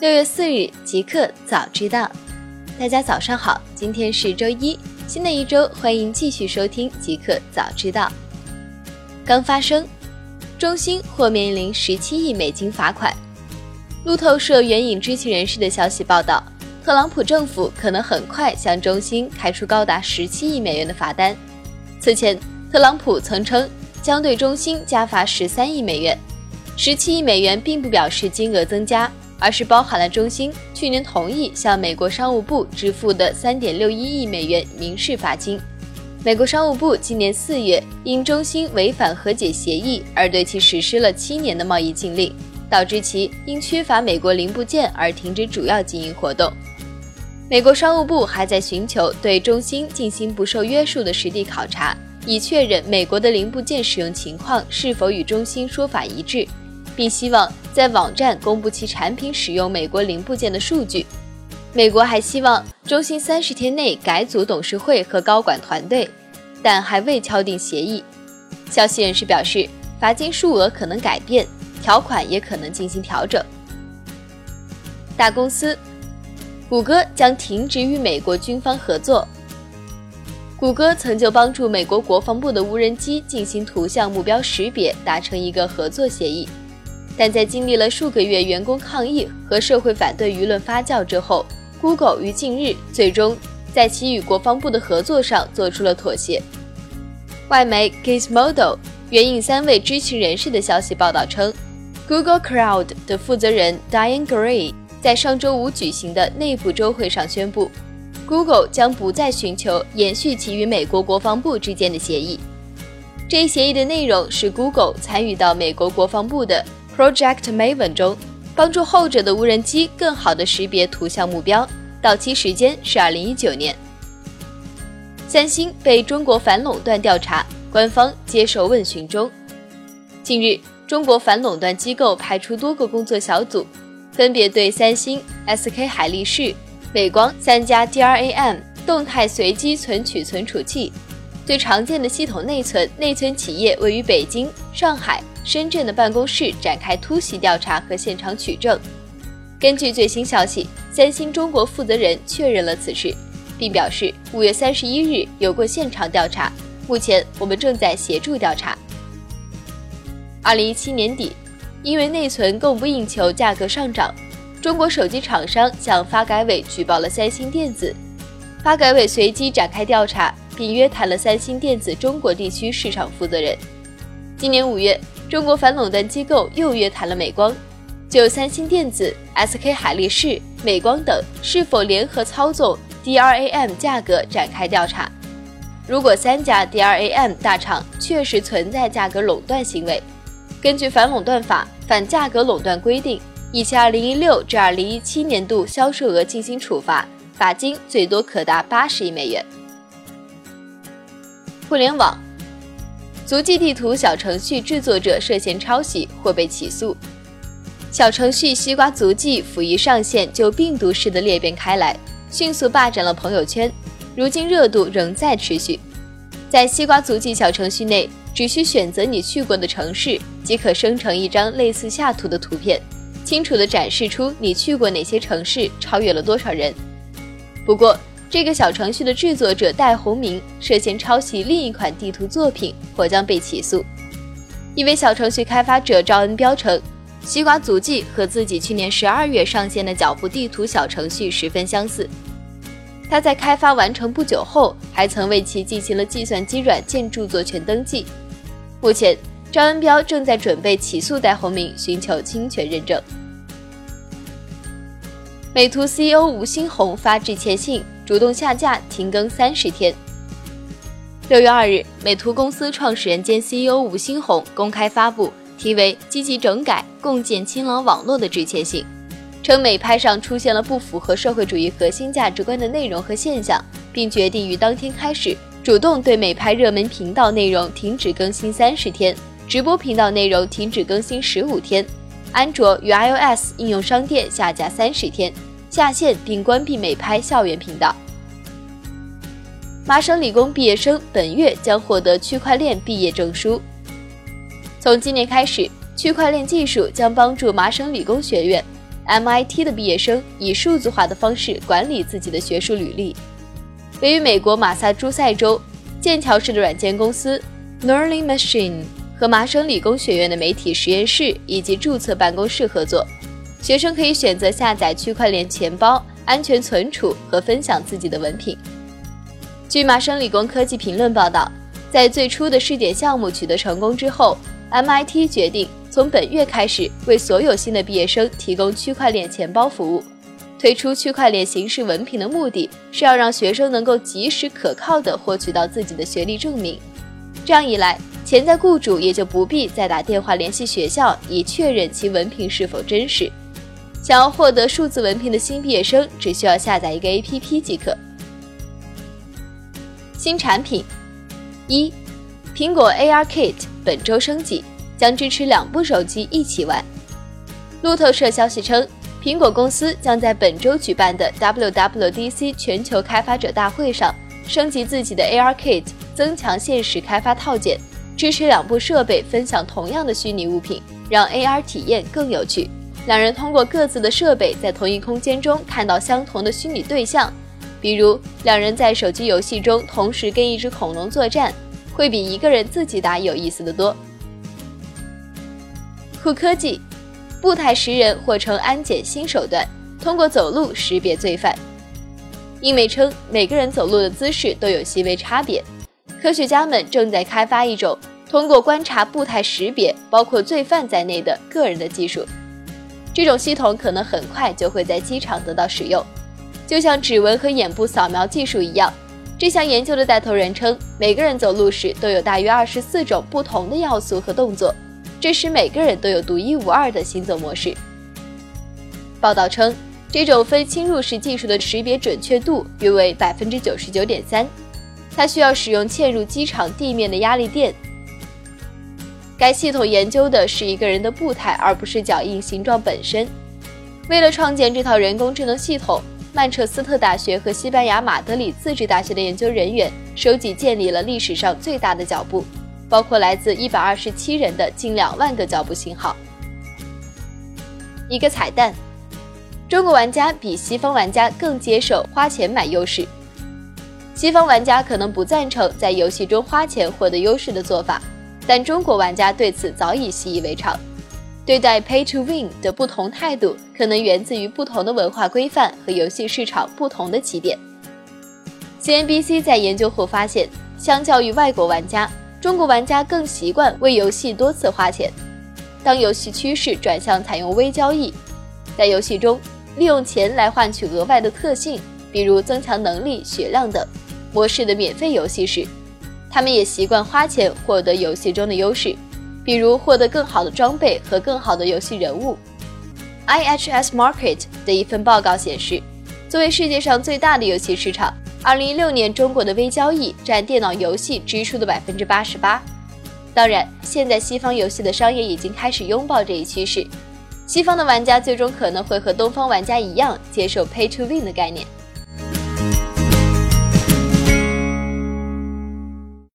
六月四日，极客早知道。大家早上好，今天是周一，新的一周，欢迎继续收听极客早知道。刚发生，中兴或面临十七亿美金罚款。路透社援引知情人士的消息报道，特朗普政府可能很快向中兴开出高达十七亿美元的罚单。此前，特朗普曾称将对中兴加罚十三亿美元。十七亿美元并不表示金额增加。而是包含了中兴去年同意向美国商务部支付的三点六一亿美元民事罚金。美国商务部今年四月因中兴违反和解协议而对其实施了七年的贸易禁令，导致其因缺乏美国零部件而停止主要经营活动。美国商务部还在寻求对中兴进行不受约束的实地考察，以确认美国的零部件使用情况是否与中兴说法一致。并希望在网站公布其产品使用美国零部件的数据。美国还希望中兴三十天内改组董事会和高管团队，但还未敲定协议。消息人士表示，罚金数额可能改变，条款也可能进行调整。大公司，谷歌将停止与美国军方合作。谷歌曾就帮助美国国防部的无人机进行图像目标识别达成一个合作协议。但在经历了数个月员工抗议和社会反对舆论发酵之后，Google 于近日最终在其与国防部的合作上做出了妥协。外媒 Gizmodo 援引三位知情人士的消息报道称，Google Cloud 的负责人 Diane Gray 在上周五举行的内部周会上宣布，Google 将不再寻求延续其与美国国防部之间的协议。这一协议的内容是 Google 参与到美国国防部的。Project Maven 中，帮助后者的无人机更好地识别图像目标，到期时间是二零一九年。三星被中国反垄断调查，官方接受问询中。近日，中国反垄断机构派出多个工作小组，分别对三星、SK 海力士、美光三家 DRAM 动态随机存取存储器，最常见的系统内存内存企业位于北京、上海。深圳的办公室展开突袭调查和现场取证。根据最新消息，三星中国负责人确认了此事，并表示五月三十一日有过现场调查，目前我们正在协助调查。二零一七年底，因为内存供不应求，价格上涨，中国手机厂商向发改委举报了三星电子，发改委随即展开调查，并约谈了三星电子中国地区市场负责人。今年五月。中国反垄断机构又约谈了美光，就三星电子、SK 海力士、美光等是否联合操纵 DRAM 价格展开调查。如果三家 DRAM 大厂确实存在价格垄断行为，根据反垄断法反价格垄断规定，以其2016至2017年度销售额进行处罚，罚金最多可达八十亿美元。互联网。足迹地图小程序制作者涉嫌抄袭或被起诉。小程序西瓜足迹甫一上线就病毒式的裂变开来，迅速霸占了朋友圈。如今热度仍在持续。在西瓜足迹小程序内，只需选择你去过的城市，即可生成一张类似下图的图片，清楚地展示出你去过哪些城市，超越了多少人。不过，这个小程序的制作者戴宏明涉嫌抄袭另一款地图作品，或将被起诉。一位小程序开发者赵恩彪称，西瓜足迹和自己去年十二月上线的脚步地图小程序十分相似。他在开发完成不久后，还曾为其进行了计算机软件著作权登记。目前，赵恩彪正在准备起诉戴宏明，寻求侵权认证。美图 CEO 吴新红发致歉信。主动下架停更三十天。六月二日，美图公司创始人兼 CEO 吴新红公开发布题为“积极整改，共建清朗网络”的致歉信，称美拍上出现了不符合社会主义核心价值观的内容和现象，并决定于当天开始主动对美拍热门频道内容停止更新三十天，直播频道内容停止更新十五天，安卓与 iOS 应用商店下架三十天。下线并关闭美拍校园频道。麻省理工毕业生本月将获得区块链毕业证书。从今年开始，区块链技术将帮助麻省理工学院 MIT 的毕业生以数字化的方式管理自己的学术履历。位于美国马萨诸塞州剑桥市的软件公司 Learning Machine 和麻省理工学院的媒体实验室以及注册办公室合作，学生可以选择下载区块链钱包、安全存储和分享自己的文凭。据麻省理工科技评论报道，在最初的试点项目取得成功之后，MIT 决定。从本月开始，为所有新的毕业生提供区块链钱包服务。推出区块链形式文凭的目的是要让学生能够及时可靠地获取到自己的学历证明。这样一来，潜在雇主也就不必再打电话联系学校以确认其文凭是否真实。想要获得数字文凭的新毕业生只需要下载一个 APP 即可。新产品一，苹果 ARKit 本周升级。将支持两部手机一起玩。路透社消息称，苹果公司将在本周举办的 WWDC 全球开发者大会上升级自己的 ARKit 增强现实开发套件，支持两部设备分享同样的虚拟物品，让 AR 体验更有趣。两人通过各自的设备在同一空间中看到相同的虚拟对象，比如两人在手机游戏中同时跟一只恐龙作战，会比一个人自己打有意思的多。酷科技，步态识人或成安检新手段，通过走路识别罪犯。英媒称，每个人走路的姿势都有细微差别。科学家们正在开发一种通过观察步态识别包括罪犯在内的个人的技术。这种系统可能很快就会在机场得到使用，就像指纹和眼部扫描技术一样。这项研究的带头人称，每个人走路时都有大约二十四种不同的要素和动作。这使每个人都有独一无二的行走模式。报道称，这种非侵入式技术的识别准确度约为百分之九十九点三。它需要使用嵌入机场地面的压力垫。该系统研究的是一个人的步态，而不是脚印形状本身。为了创建这套人工智能系统，曼彻斯特大学和西班牙马德里自治大学的研究人员收集建立了历史上最大的脚步。包括来自一百二十七人的近两万个脚步信号。一个彩蛋：中国玩家比西方玩家更接受花钱买优势。西方玩家可能不赞成在游戏中花钱获得优势的做法，但中国玩家对此早已习以为常。对待 Pay to Win 的不同态度，可能源自于不同的文化规范和游戏市场不同的起点。CNBC 在研究后发现，相较于外国玩家。中国玩家更习惯为游戏多次花钱。当游戏趋势转向采用微交易，在游戏中利用钱来换取额外的特性，比如增强能力、血量等模式的免费游戏时，他们也习惯花钱获得游戏中的优势，比如获得更好的装备和更好的游戏人物。IHS Market 的一份报告显示，作为世界上最大的游戏市场。二零一六年，中国的微交易占电脑游戏支出的百分之八十八。当然，现在西方游戏的商业已经开始拥抱这一趋势，西方的玩家最终可能会和东方玩家一样接受 Pay to Win 的概念。